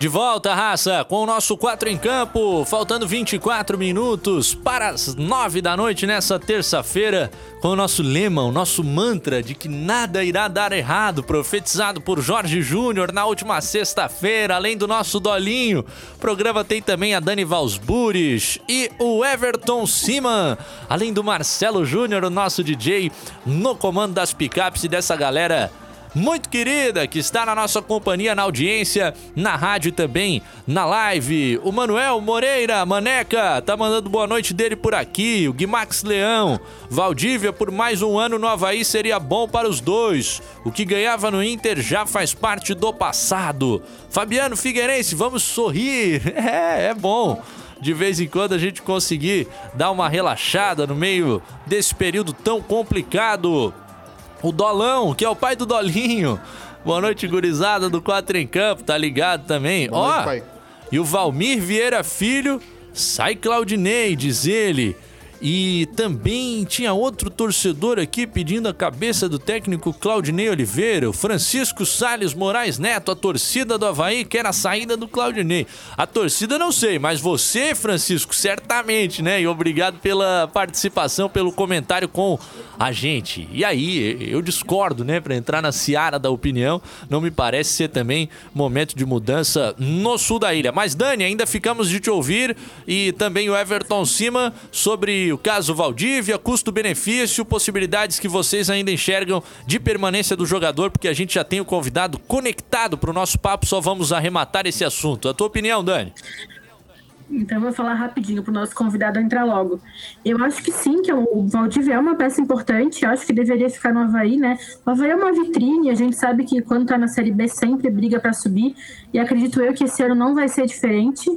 De volta, raça, com o nosso 4 em campo, faltando 24 minutos para as 9 da noite nessa terça-feira, com o nosso lema, o nosso mantra de que nada irá dar errado, profetizado por Jorge Júnior na última sexta-feira, além do nosso Dolinho. O programa tem também a Dani Valsburis e o Everton Siman, além do Marcelo Júnior, o nosso DJ, no comando das picapes e dessa galera muito querida, que está na nossa companhia, na audiência, na rádio e também na live. O Manuel Moreira, Maneca, tá mandando boa noite dele por aqui. O Guimax Leão, Valdívia, por mais um ano no Havaí seria bom para os dois. O que ganhava no Inter já faz parte do passado. Fabiano Figueirense, vamos sorrir. É, é bom de vez em quando a gente conseguir dar uma relaxada no meio desse período tão complicado. O Dolão, que é o pai do Dolinho. Boa noite, gurizada do 4 em Campo, tá ligado também? Ó, e o Valmir Vieira Filho, sai Claudinei, diz ele. E também tinha outro torcedor aqui pedindo a cabeça do técnico Claudinei Oliveira, o Francisco Sales Moraes Neto, a torcida do Havaí quer a saída do Claudinei. A torcida não sei, mas você, Francisco, certamente, né? E obrigado pela participação, pelo comentário com a gente. E aí, eu discordo, né? Para entrar na seara da opinião, não me parece ser também momento de mudança no sul da ilha. Mas, Dani, ainda ficamos de te ouvir e também o Everton Cima sobre o caso Valdívia, custo-benefício, possibilidades que vocês ainda enxergam de permanência do jogador, porque a gente já tem o convidado conectado para o nosso papo, só vamos arrematar esse assunto. A tua opinião, Dani? Então eu vou falar rapidinho para o nosso convidado entrar logo. Eu acho que sim, que o Valdívia é uma peça importante, eu acho que deveria ficar no Havaí, né? O Havaí é uma vitrine, a gente sabe que quando está na Série B sempre briga para subir, e acredito eu que esse ano não vai ser diferente.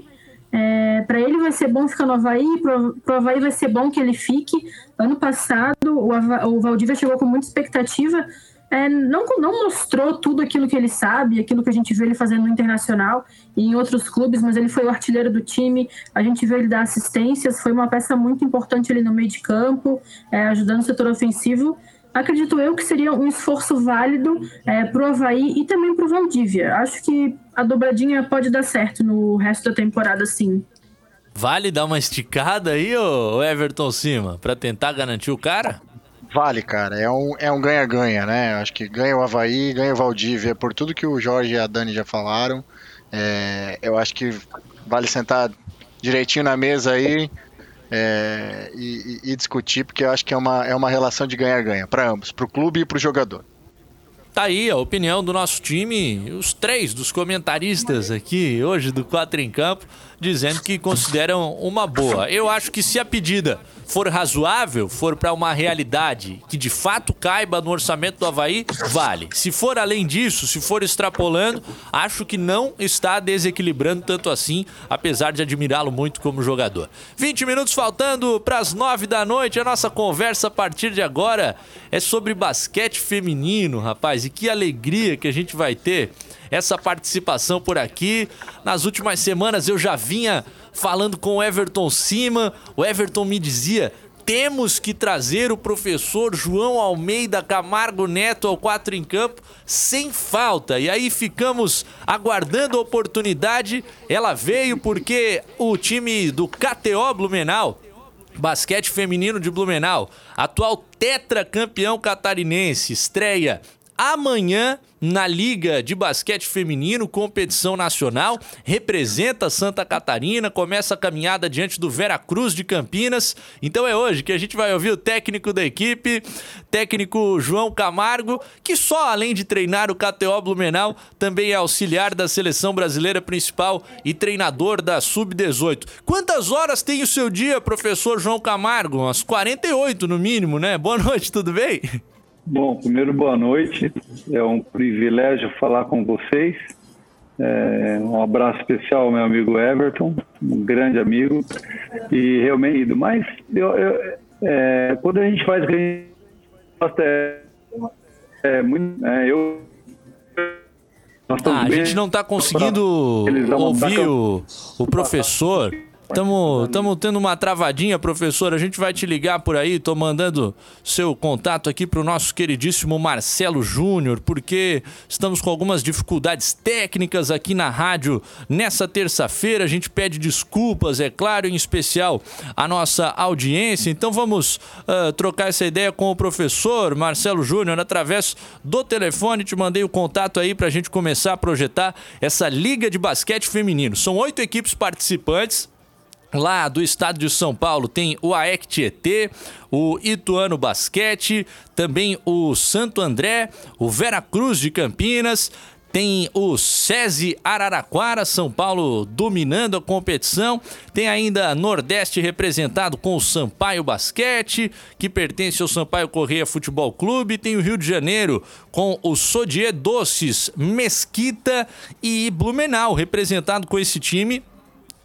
É, para ele vai ser bom ficar no Havaí, para o Havaí vai ser bom que ele fique. Ano passado, o, Hava, o Valdívia chegou com muita expectativa, é, não, não mostrou tudo aquilo que ele sabe, aquilo que a gente vê ele fazendo no Internacional e em outros clubes, mas ele foi o artilheiro do time, a gente vê ele dar assistências, foi uma peça muito importante ali no meio de campo, é, ajudando o setor ofensivo acredito eu que seria um esforço válido é, para o Havaí e também para o Valdívia. Acho que a dobradinha pode dar certo no resto da temporada, sim. Vale dar uma esticada aí, ô Everton Cima, para tentar garantir o cara? Vale, cara. É um é um ganha-ganha, né? Acho que ganha o Havaí, ganha o Valdívia, por tudo que o Jorge e a Dani já falaram. É, eu acho que vale sentar direitinho na mesa aí, é, e, e, discutir, porque eu acho que é uma, é uma relação de ganha-ganha para ambos, para o clube e para o jogador. Tá aí a opinião do nosso time, os três dos comentaristas aqui hoje do Quatro em Campo, dizendo que consideram uma boa. Eu acho que se a pedida for razoável, for para uma realidade que de fato caiba no orçamento do Havaí, vale. Se for além disso, se for extrapolando, acho que não está desequilibrando tanto assim, apesar de admirá-lo muito como jogador. 20 minutos faltando para as 9 da noite. A nossa conversa a partir de agora é sobre basquete feminino, rapaz. E que alegria que a gente vai ter essa participação por aqui. Nas últimas semanas eu já vinha falando com o Everton Cima. O Everton me dizia: temos que trazer o professor João Almeida Camargo Neto ao quatro em campo sem falta. E aí ficamos aguardando a oportunidade. Ela veio porque o time do KTO Blumenau Basquete feminino de Blumenau, atual tetracampeão catarinense, estreia amanhã na Liga de Basquete Feminino, competição nacional, representa Santa Catarina, começa a caminhada diante do Vera Cruz de Campinas. Então é hoje que a gente vai ouvir o técnico da equipe, técnico João Camargo, que só além de treinar o KTO Blumenau, também é auxiliar da seleção brasileira principal e treinador da Sub-18. Quantas horas tem o seu dia, professor João Camargo? Umas 48 no mínimo, né? Boa noite, tudo bem? Bom, primeiro boa noite. É um privilégio falar com vocês. É, um abraço especial ao meu amigo Everton, um grande amigo. E realmente, mas eu, eu, é, quando a gente faz é, é muito. É, eu ah, a gente não está conseguindo ouvir o, o professor. Estamos tendo uma travadinha, professor. A gente vai te ligar por aí. Estou mandando seu contato aqui para o nosso queridíssimo Marcelo Júnior, porque estamos com algumas dificuldades técnicas aqui na rádio nessa terça-feira. A gente pede desculpas, é claro, em especial a nossa audiência. Então vamos uh, trocar essa ideia com o professor Marcelo Júnior através do telefone. Te mandei o contato aí para a gente começar a projetar essa Liga de Basquete Feminino. São oito equipes participantes Lá do estado de São Paulo tem o AEC Tietê, o Ituano Basquete, também o Santo André, o Vera Cruz de Campinas, tem o SESI Araraquara, São Paulo dominando a competição. Tem ainda Nordeste representado com o Sampaio Basquete, que pertence ao Sampaio Correia Futebol Clube. Tem o Rio de Janeiro com o Sodier Doces Mesquita e Blumenau, representado com esse time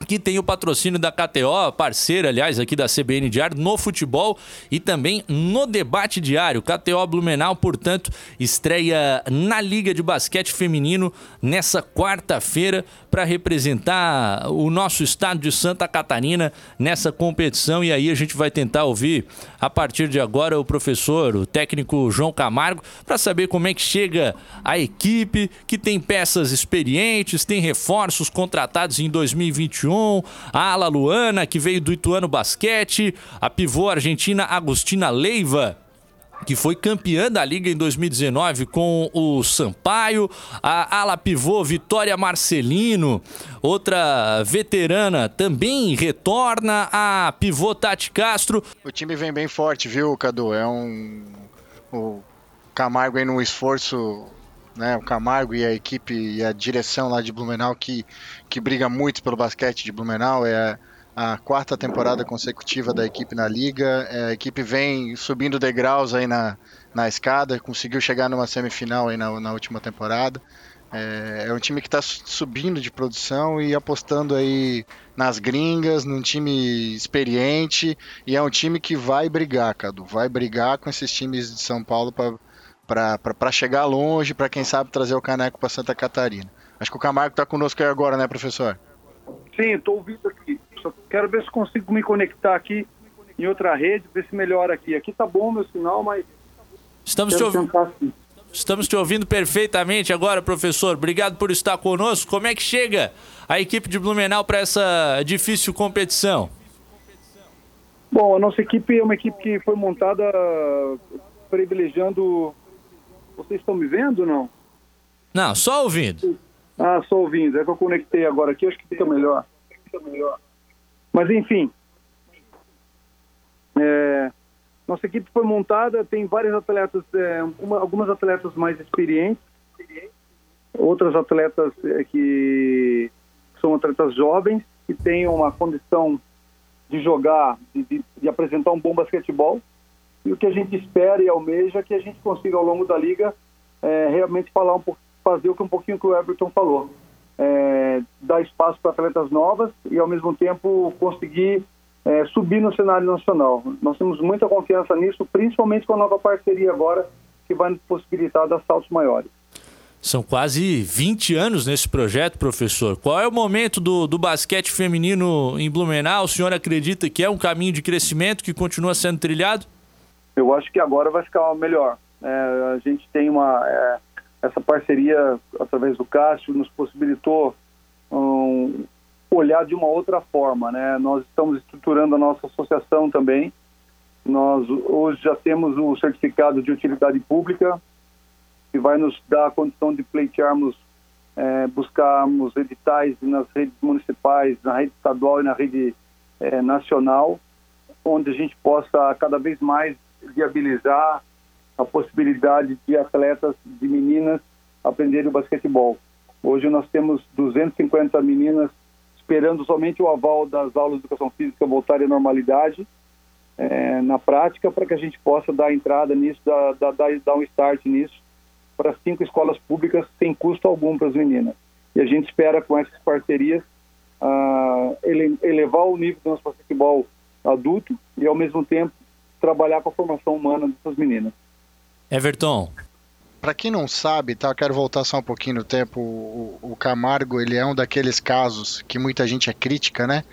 que tem o patrocínio da KTO, parceira, aliás, aqui da CBN Diário, no futebol e também no debate diário. KTO Blumenau, portanto, estreia na Liga de Basquete Feminino nessa quarta-feira para representar o nosso estado de Santa Catarina nessa competição. E aí a gente vai tentar ouvir a partir de agora o professor, o técnico João Camargo, para saber como é que chega a equipe, que tem peças experientes, tem reforços contratados em 2021, a Ala Luana, que veio do Ituano Basquete, a pivô argentina Agostina Leiva que foi campeã da liga em 2019 com o Sampaio, a ala pivô Vitória Marcelino, outra veterana também retorna, a pivô Tati Castro. O time vem bem forte, viu, Cadu? É um o Camargo aí num esforço, né, o Camargo e a equipe e a direção lá de Blumenau que que briga muito pelo basquete de Blumenau, é a quarta temporada consecutiva da equipe na liga. É, a equipe vem subindo degraus aí na, na escada, conseguiu chegar numa semifinal aí na, na última temporada. É, é um time que está subindo de produção e apostando aí nas gringas, num time experiente e é um time que vai brigar, Cadu, vai brigar com esses times de São Paulo para chegar longe, para quem sabe trazer o caneco para Santa Catarina. Acho que o Camargo está conosco aí agora, né, professor? Sim, estou ouvindo aqui. Só quero ver se consigo me conectar aqui em outra rede, ver se melhora aqui. Aqui tá bom meu sinal, mas. Estamos te, ouvindo. Estamos te ouvindo perfeitamente agora, professor. Obrigado por estar conosco. Como é que chega a equipe de Blumenau para essa difícil competição? Bom, a nossa equipe é uma equipe que foi montada privilegiando. Vocês estão me vendo ou não? Não, só ouvindo. Ah, só ouvindo. É que eu conectei agora aqui, acho que fica melhor. Fica melhor. Mas, enfim, é, nossa equipe foi montada, tem vários atletas, é, uma, algumas atletas mais experientes, outras atletas é, que são atletas jovens, que têm uma condição de jogar, de, de, de, apresentar um bom basquetebol. E o que a gente espera e almeja é que a gente consiga, ao longo da liga, é, realmente falar um pouco, fazer um pouquinho que o Everton falou é, dar espaço para atletas novas e, ao mesmo tempo, conseguir é, subir no cenário nacional. Nós temos muita confiança nisso, principalmente com a nova parceria agora, que vai nos possibilitar dar saltos maiores. São quase 20 anos nesse projeto, professor. Qual é o momento do, do basquete feminino em Blumenau? O senhor acredita que é um caminho de crescimento que continua sendo trilhado? Eu acho que agora vai ficar melhor. É, a gente tem uma. É, essa parceria através do Cássio nos possibilitou um, olhar de uma outra forma, né? Nós estamos estruturando a nossa associação também. Nós hoje já temos o certificado de utilidade pública que vai nos dar a condição de pleitearmos, é, buscarmos editais nas redes municipais, na rede estadual e na rede é, nacional, onde a gente possa cada vez mais viabilizar a possibilidade de atletas, de meninas, aprenderem o basquetebol. Hoje nós temos 250 meninas esperando somente o aval das aulas de educação física voltarem à normalidade é, na prática para que a gente possa dar entrada nisso, dar, dar, dar um start nisso para cinco escolas públicas sem custo algum para as meninas. E a gente espera com essas parcerias uh, ele, elevar o nível do nosso basquetebol adulto e ao mesmo tempo trabalhar com a formação humana dessas meninas. Everton. Para quem não sabe, tá, eu quero voltar só um pouquinho no tempo. O, o, Camargo, ele é um daqueles casos que muita gente é crítica, né?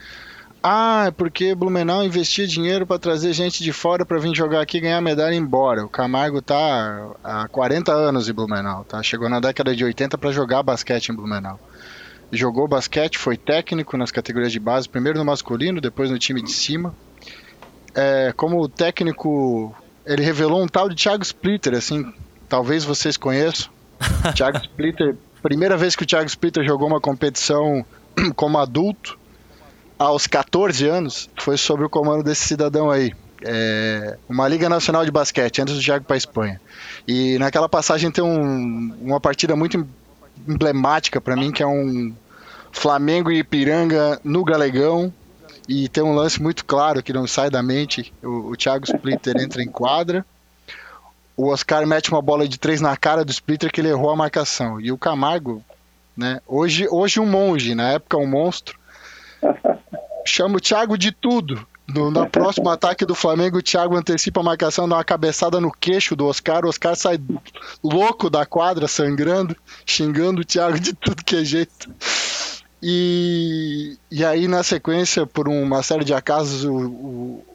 Ah, é porque Blumenau investia dinheiro para trazer gente de fora para vir jogar aqui e ganhar medalha e ir embora. O Camargo tá há 40 anos em Blumenau, tá? Chegou na década de 80 para jogar basquete em Blumenau. Jogou basquete, foi técnico nas categorias de base, primeiro no masculino, depois no time de cima. É, como técnico, ele revelou um tal de Thiago Splitter, assim, talvez vocês conheçam. Thiago Splitter, primeira vez que o Thiago Splitter jogou uma competição como adulto, aos 14 anos foi sob o comando desse cidadão aí. É, uma Liga Nacional de Basquete, antes do Thiago para a Espanha. E naquela passagem tem um, uma partida muito emblemática para mim, que é um Flamengo e Ipiranga no Galegão. E tem um lance muito claro que não sai da mente. O, o Thiago Splitter entra em quadra. O Oscar mete uma bola de três na cara do Splitter que ele errou a marcação. E o Camargo, né? Hoje, hoje um monge, na época um monstro chama o Thiago de tudo. No, no próximo ataque do Flamengo, o Thiago antecipa a marcação, dá uma cabeçada no queixo do Oscar. O Oscar sai louco da quadra, sangrando, xingando o Thiago de tudo que é jeito. E, e aí, na sequência, por uma série de acasos, o, o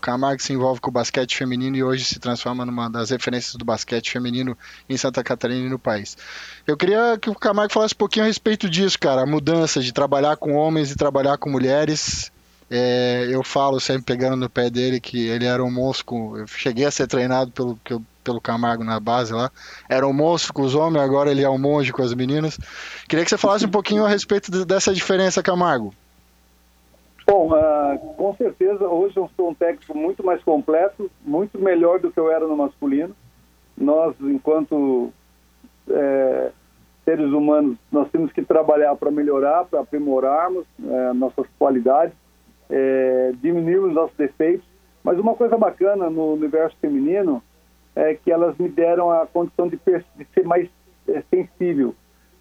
Camargo se envolve com o basquete feminino e hoje se transforma numa das referências do basquete feminino em Santa Catarina e no país. Eu queria que o Camargo falasse um pouquinho a respeito disso, cara, a mudança de trabalhar com homens e trabalhar com mulheres. É, eu falo sempre pegando no pé dele que ele era um monstro. Eu cheguei a ser treinado pelo, pelo Camargo na base lá. Era um monstro com os homens, agora ele é um monge com as meninas. Queria que você falasse um pouquinho a respeito dessa diferença, Camargo. Bom, uh, com certeza, hoje eu sou um técnico muito mais completo, muito melhor do que eu era no masculino. Nós, enquanto é, seres humanos, nós temos que trabalhar para melhorar, para aprimorarmos é, nossas qualidades, é, diminuirmos nossos defeitos. Mas uma coisa bacana no universo feminino é que elas me deram a condição de, de ser mais é, sensível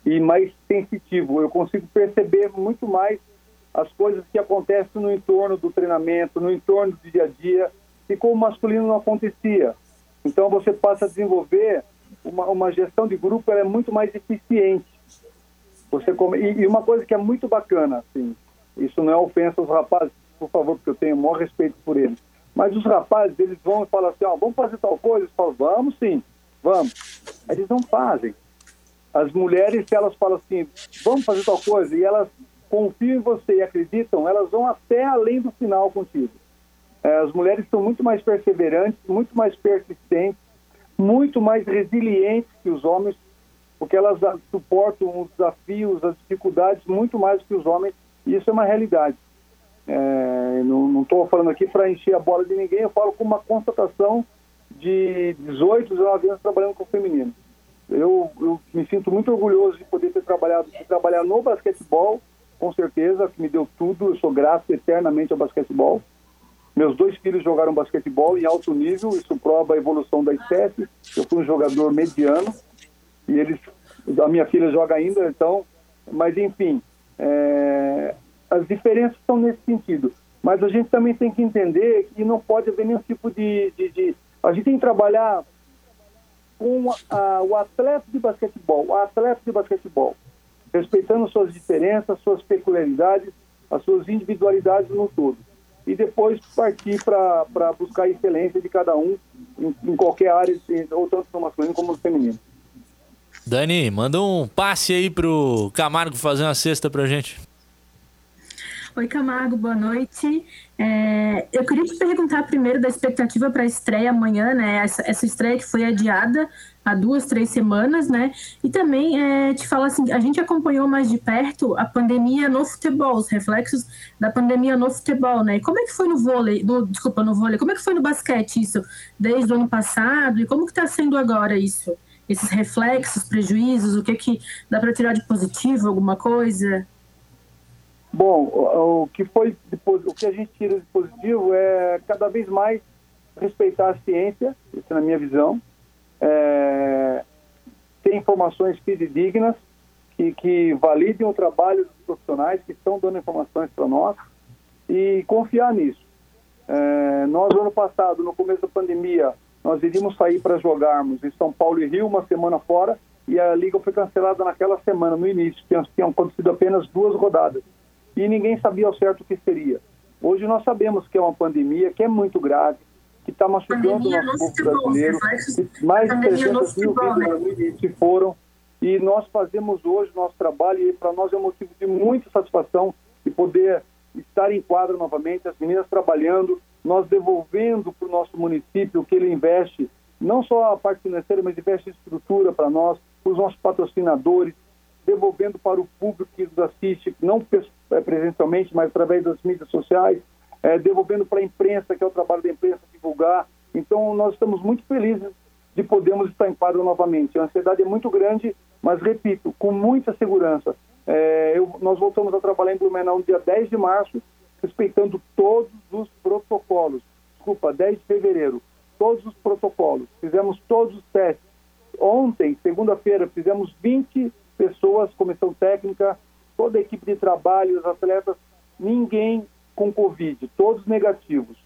e mais sensitivo. Eu consigo perceber muito mais as coisas que acontecem no entorno do treinamento, no entorno do dia a dia, e como o masculino não acontecia. Então você passa a desenvolver uma, uma gestão de grupo, ela é muito mais eficiente. Você come... e, e, uma coisa que é muito bacana, assim, isso não é ofensa aos rapazes, por favor, porque eu tenho o maior respeito por eles. Mas os rapazes, eles vão e falam assim, ó, vamos fazer tal coisa? Eles falam, vamos sim, vamos. Eles não fazem. As mulheres, se elas falam assim, vamos fazer tal coisa, e elas confiam em você e acreditam, elas vão até além do final contigo. É, as mulheres são muito mais perseverantes, muito mais persistentes, muito mais resilientes que os homens, porque elas suportam os desafios, as dificuldades muito mais que os homens, e isso é uma realidade. É, não estou falando aqui para encher a bola de ninguém, eu falo com uma constatação de 18, 19 anos trabalhando com o feminino. Eu, eu me sinto muito orgulhoso de poder ter trabalhado, de trabalhar no basquetebol, com certeza, que me deu tudo. Eu sou grato eternamente ao basquetebol. Meus dois filhos jogaram basquetebol em alto nível, isso prova a evolução da espécie. Eu fui um jogador mediano e eles, a minha filha joga ainda, então, mas enfim, é, as diferenças estão nesse sentido. Mas a gente também tem que entender que não pode haver nenhum tipo de, de, de a gente tem que trabalhar com a, o atleta de basquetebol, o atleta de basquetebol respeitando suas diferenças, suas peculiaridades, as suas individualidades no todo. E depois partir para buscar a excelência de cada um em, em qualquer área, ou tanto no masculino como no feminino. Dani, manda um passe aí pro Camargo fazer uma cesta pra gente. Oi, Camargo, boa noite. É, eu queria te perguntar primeiro da expectativa para a estreia amanhã, né? Essa, essa estreia que foi adiada há duas, três semanas, né? E também é, te falar assim, a gente acompanhou mais de perto a pandemia no futebol, os reflexos da pandemia no futebol, né? E como é que foi no vôlei, no, desculpa, no vôlei, como é que foi no basquete isso desde o ano passado e como que está sendo agora isso? Esses reflexos, prejuízos, o que que dá para tirar de positivo, alguma coisa? Bom, o, que foi o que a gente tira de positivo é cada vez mais respeitar a ciência, isso é na minha visão, é, ter informações fidedignas que, que validem o trabalho dos profissionais que estão dando informações para nós e confiar nisso. É, nós, ano passado, no começo da pandemia, nós iríamos sair para jogarmos em São Paulo e Rio uma semana fora e a liga foi cancelada naquela semana, no início, tinham, tinham acontecido apenas duas rodadas e ninguém sabia ao certo o que seria. Hoje nós sabemos que é uma pandemia que é muito grave, que está machucando o nosso povo brasileiro. Mais de 300 mil vidas se foram. E nós fazemos hoje nosso trabalho, e para nós é um motivo de muita satisfação de poder estar em quadro novamente, as meninas trabalhando, nós devolvendo para o nosso município o que ele investe, não só a parte financeira, mas investe estrutura para nós, para os nossos patrocinadores, devolvendo para o público que nos assiste, não presencialmente, mas através das mídias sociais, é, devolvendo para a imprensa, que é o trabalho da imprensa divulgar. Então, nós estamos muito felizes de podermos estar em quadro novamente. A ansiedade é muito grande, mas, repito, com muita segurança. É, eu, nós voltamos a trabalhar em Blumenau no dia 10 de março, respeitando todos os protocolos. Desculpa, 10 de fevereiro, todos os protocolos. Fizemos todos os testes. Ontem, segunda-feira, fizemos 20 pessoas, comissão técnica, toda a equipe de trabalho, os atletas, ninguém com Covid, todos negativos.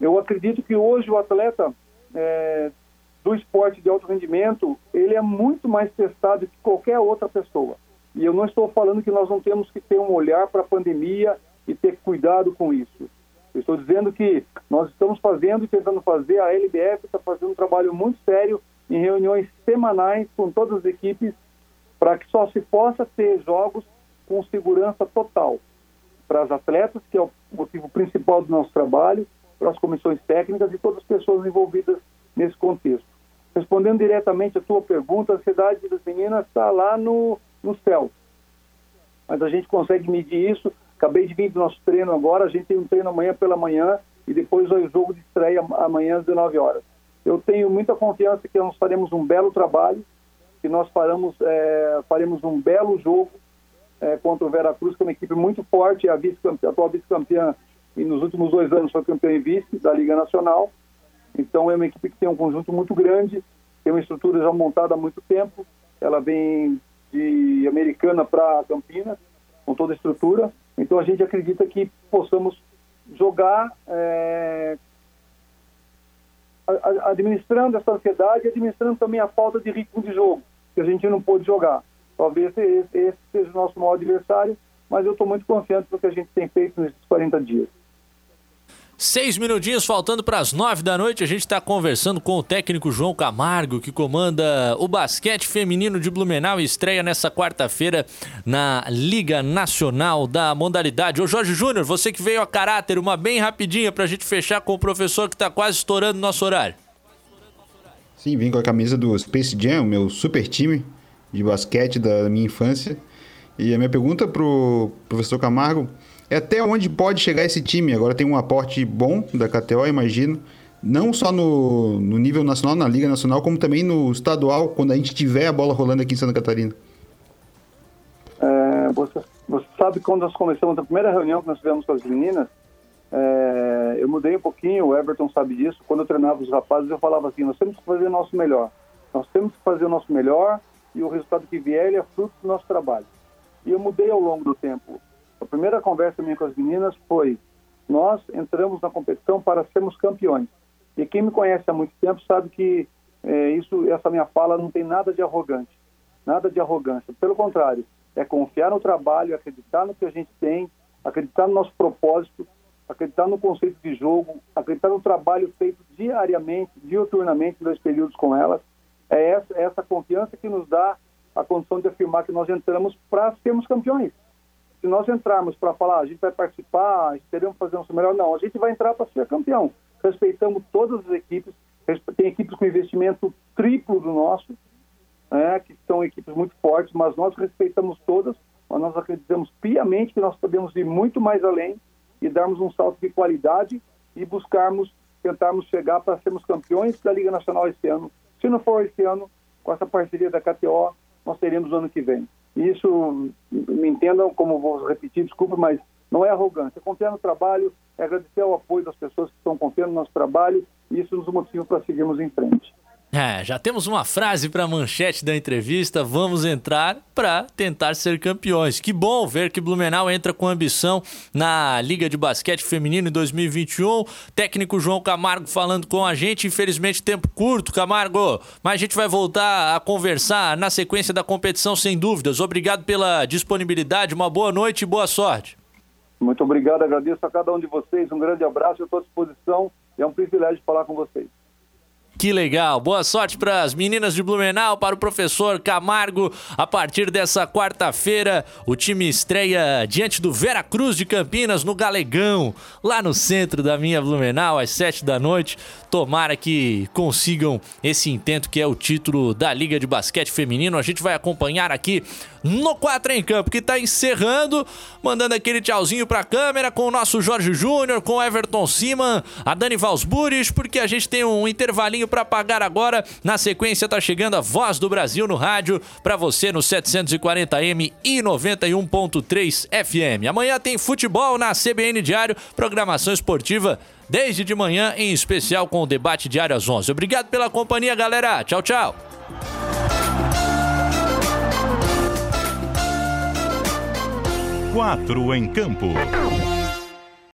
Eu acredito que hoje o atleta é, do esporte de alto rendimento, ele é muito mais testado que qualquer outra pessoa. E eu não estou falando que nós não temos que ter um olhar para a pandemia e ter cuidado com isso. Eu estou dizendo que nós estamos fazendo e tentando fazer, a LBF está fazendo um trabalho muito sério em reuniões semanais com todas as equipes para que só se possa ter jogos com segurança total para as atletas, que é o motivo principal do nosso trabalho, para as comissões técnicas e todas as pessoas envolvidas nesse contexto. Respondendo diretamente a tua pergunta, a ansiedade das meninas está lá no, no céu. Mas a gente consegue medir isso. Acabei de vir do nosso treino agora, a gente tem um treino amanhã pela manhã e depois o jogo de estreia amanhã às 19 horas. Eu tenho muita confiança que nós faremos um belo trabalho, que nós faremos, é, faremos um belo jogo é, contra o Veracruz, que é uma equipe muito forte, a, vice a atual vice-campeã e nos últimos dois anos foi campeã e vice da Liga Nacional. Então é uma equipe que tem um conjunto muito grande, tem uma estrutura já montada há muito tempo. Ela vem de Americana para Campinas, com toda a estrutura. Então a gente acredita que possamos jogar é, administrando essa ansiedade e administrando também a falta de ritmo de jogo, que a gente não pôde jogar. Talvez esse, esse seja o nosso maior adversário, mas eu estou muito confiante no que a gente tem feito nesses 40 dias. Seis minutinhos faltando para as nove da noite. A gente está conversando com o técnico João Camargo, que comanda o basquete feminino de Blumenau e estreia nessa quarta-feira na Liga Nacional da Modalidade. Ô Jorge Júnior, você que veio a caráter, uma bem rapidinha para a gente fechar com o professor que está quase estourando nosso horário. Sim, vim com a camisa do Space Jam, meu super time de basquete da minha infância. E a minha pergunta pro professor Camargo é até onde pode chegar esse time. Agora tem um aporte bom da KTO, imagino. Não só no, no nível nacional, na Liga Nacional, como também no estadual, quando a gente tiver a bola rolando aqui em Santa Catarina. É, você, você, sabe quando nós começamos a primeira reunião que nós tivemos com as meninas, é, eu mudei um pouquinho, o Everton sabe disso. Quando eu treinava os rapazes, eu falava assim: nós temos que fazer o nosso melhor. Nós temos que fazer o nosso melhor e o resultado que vier é fruto do nosso trabalho. E eu mudei ao longo do tempo. A primeira conversa minha com as meninas foi: nós entramos na competição para sermos campeões. E quem me conhece há muito tempo sabe que é, isso, essa minha fala não tem nada de arrogante, nada de arrogância. Pelo contrário, é confiar no trabalho, acreditar no que a gente tem, acreditar no nosso propósito, acreditar no conceito de jogo, acreditar no trabalho feito diariamente, diuturnamente, dois períodos com elas. É essa, é essa confiança que nos dá a condição de afirmar que nós entramos para sermos campeões se nós entrarmos para falar, a gente vai participar, esperamos fazer nosso melhor, não, a gente vai entrar para ser campeão. Respeitamos todas as equipes, tem equipes com investimento triplo do nosso, né, que são equipes muito fortes, mas nós respeitamos todas, mas nós acreditamos piamente que nós podemos ir muito mais além e darmos um salto de qualidade e buscarmos, tentarmos chegar para sermos campeões da Liga Nacional esse ano. Se não for esse ano, com essa parceria da KTO, nós teremos no ano que vem. Isso, me entendam como vou repetir, desculpa, mas não é arrogância. Confiar no trabalho, é agradecer o apoio das pessoas que estão confiando no nosso trabalho e isso nos motiva para seguirmos em frente. É, já temos uma frase para manchete da entrevista. Vamos entrar para tentar ser campeões. Que bom ver que Blumenau entra com ambição na Liga de Basquete Feminino em 2021. Técnico João Camargo falando com a gente. Infelizmente, tempo curto, Camargo, mas a gente vai voltar a conversar na sequência da competição, sem dúvidas. Obrigado pela disponibilidade. Uma boa noite e boa sorte. Muito obrigado, agradeço a cada um de vocês, um grande abraço, estou à disposição, é um privilégio falar com vocês. Que legal. Boa sorte para as meninas de Blumenau, para o professor Camargo. A partir dessa quarta-feira, o time estreia diante do Vera Cruz de Campinas, no Galegão, lá no centro da minha Blumenau, às sete da noite. Tomara que consigam esse intento que é o título da Liga de Basquete Feminino. A gente vai acompanhar aqui no 4 em Campo, que está encerrando, mandando aquele tchauzinho para a câmera com o nosso Jorge Júnior, com o Everton Siman, a Dani Valsburis, porque a gente tem um intervalinho para pagar agora. Na sequência tá chegando a Voz do Brasil no rádio para você no 740M e 91.3 FM. Amanhã tem futebol na CBN Diário, programação esportiva desde de manhã, em especial com o debate diário às 11. Obrigado pela companhia, galera. Tchau, tchau. Quatro em campo.